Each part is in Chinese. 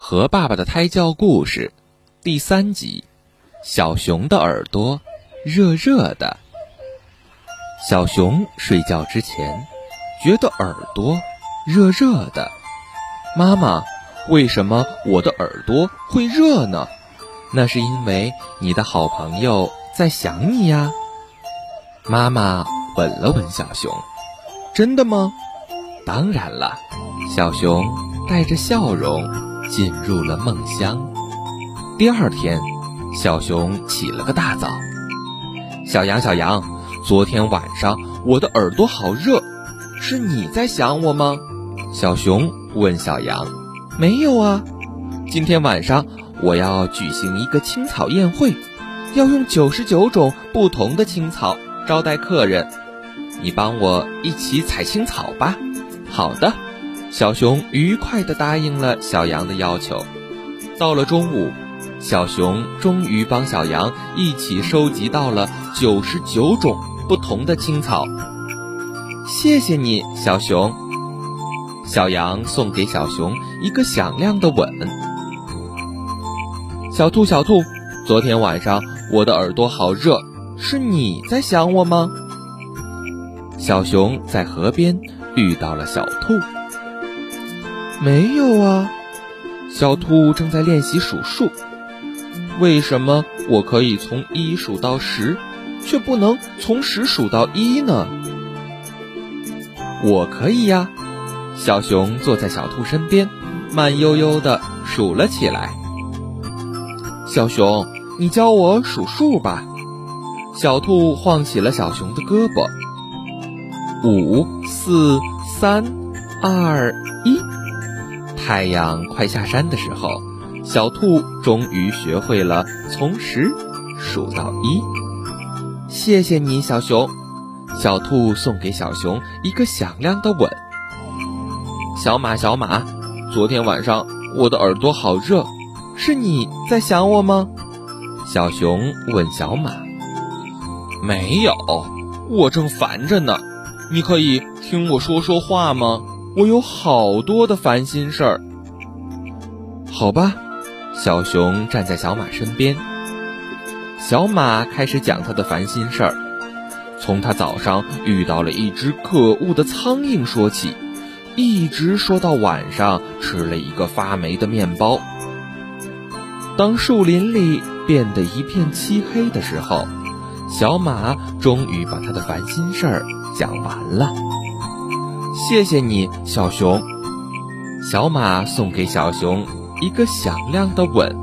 和爸爸的胎教故事，第三集：小熊的耳朵热热的。小熊睡觉之前觉得耳朵热热的。妈妈，为什么我的耳朵会热呢？那是因为你的好朋友在想你呀。妈妈吻了吻小熊，真的吗？当然了。小熊带着笑容。进入了梦乡。第二天，小熊起了个大早。小羊，小羊，昨天晚上我的耳朵好热，是你在想我吗？小熊问小羊。没有啊，今天晚上我要举行一个青草宴会，要用九十九种不同的青草招待客人。你帮我一起采青草吧。好的。小熊愉快地答应了小羊的要求。到了中午，小熊终于帮小羊一起收集到了九十九种不同的青草。谢谢你，小熊。小羊送给小熊一个响亮的吻。小兔，小兔，昨天晚上我的耳朵好热，是你在想我吗？小熊在河边遇到了小兔。没有啊，小兔正在练习数数。为什么我可以从一数到十，却不能从十数到一呢？我可以呀。小熊坐在小兔身边，慢悠悠地数了起来。小熊，你教我数数吧。小兔晃起了小熊的胳膊。五、四、三、二、一。太阳快下山的时候，小兔终于学会了从十数到一。谢谢你，小熊。小兔送给小熊一个响亮的吻。小马，小马，昨天晚上我的耳朵好热，是你在想我吗？小熊问小马。没有，我正烦着呢。你可以听我说说话吗？我有好多的烦心事儿。好吧，小熊站在小马身边。小马开始讲他的烦心事儿，从他早上遇到了一只可恶的苍蝇说起，一直说到晚上吃了一个发霉的面包。当树林里变得一片漆黑的时候，小马终于把他的烦心事儿讲完了。谢谢你，小熊。小马送给小熊一个响亮的吻。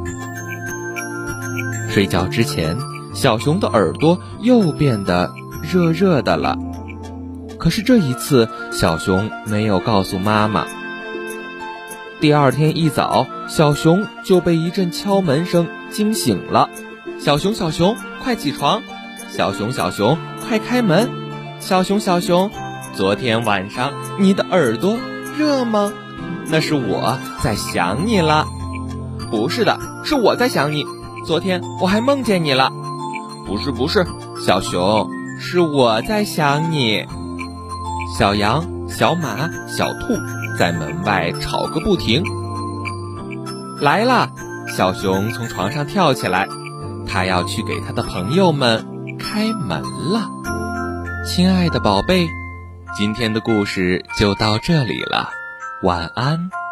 睡觉之前，小熊的耳朵又变得热热的了。可是这一次，小熊没有告诉妈妈。第二天一早，小熊就被一阵敲门声惊醒了。小熊，小熊，快起床！小熊，小熊，快开门！小熊，小熊。昨天晚上你的耳朵热吗？那是我在想你了。不是的，是我在想你。昨天我还梦见你了。不是不是，小熊，是我在想你。小羊、小马、小兔在门外吵个不停。来啦！小熊从床上跳起来，他要去给他的朋友们开门了。亲爱的宝贝。今天的故事就到这里了，晚安。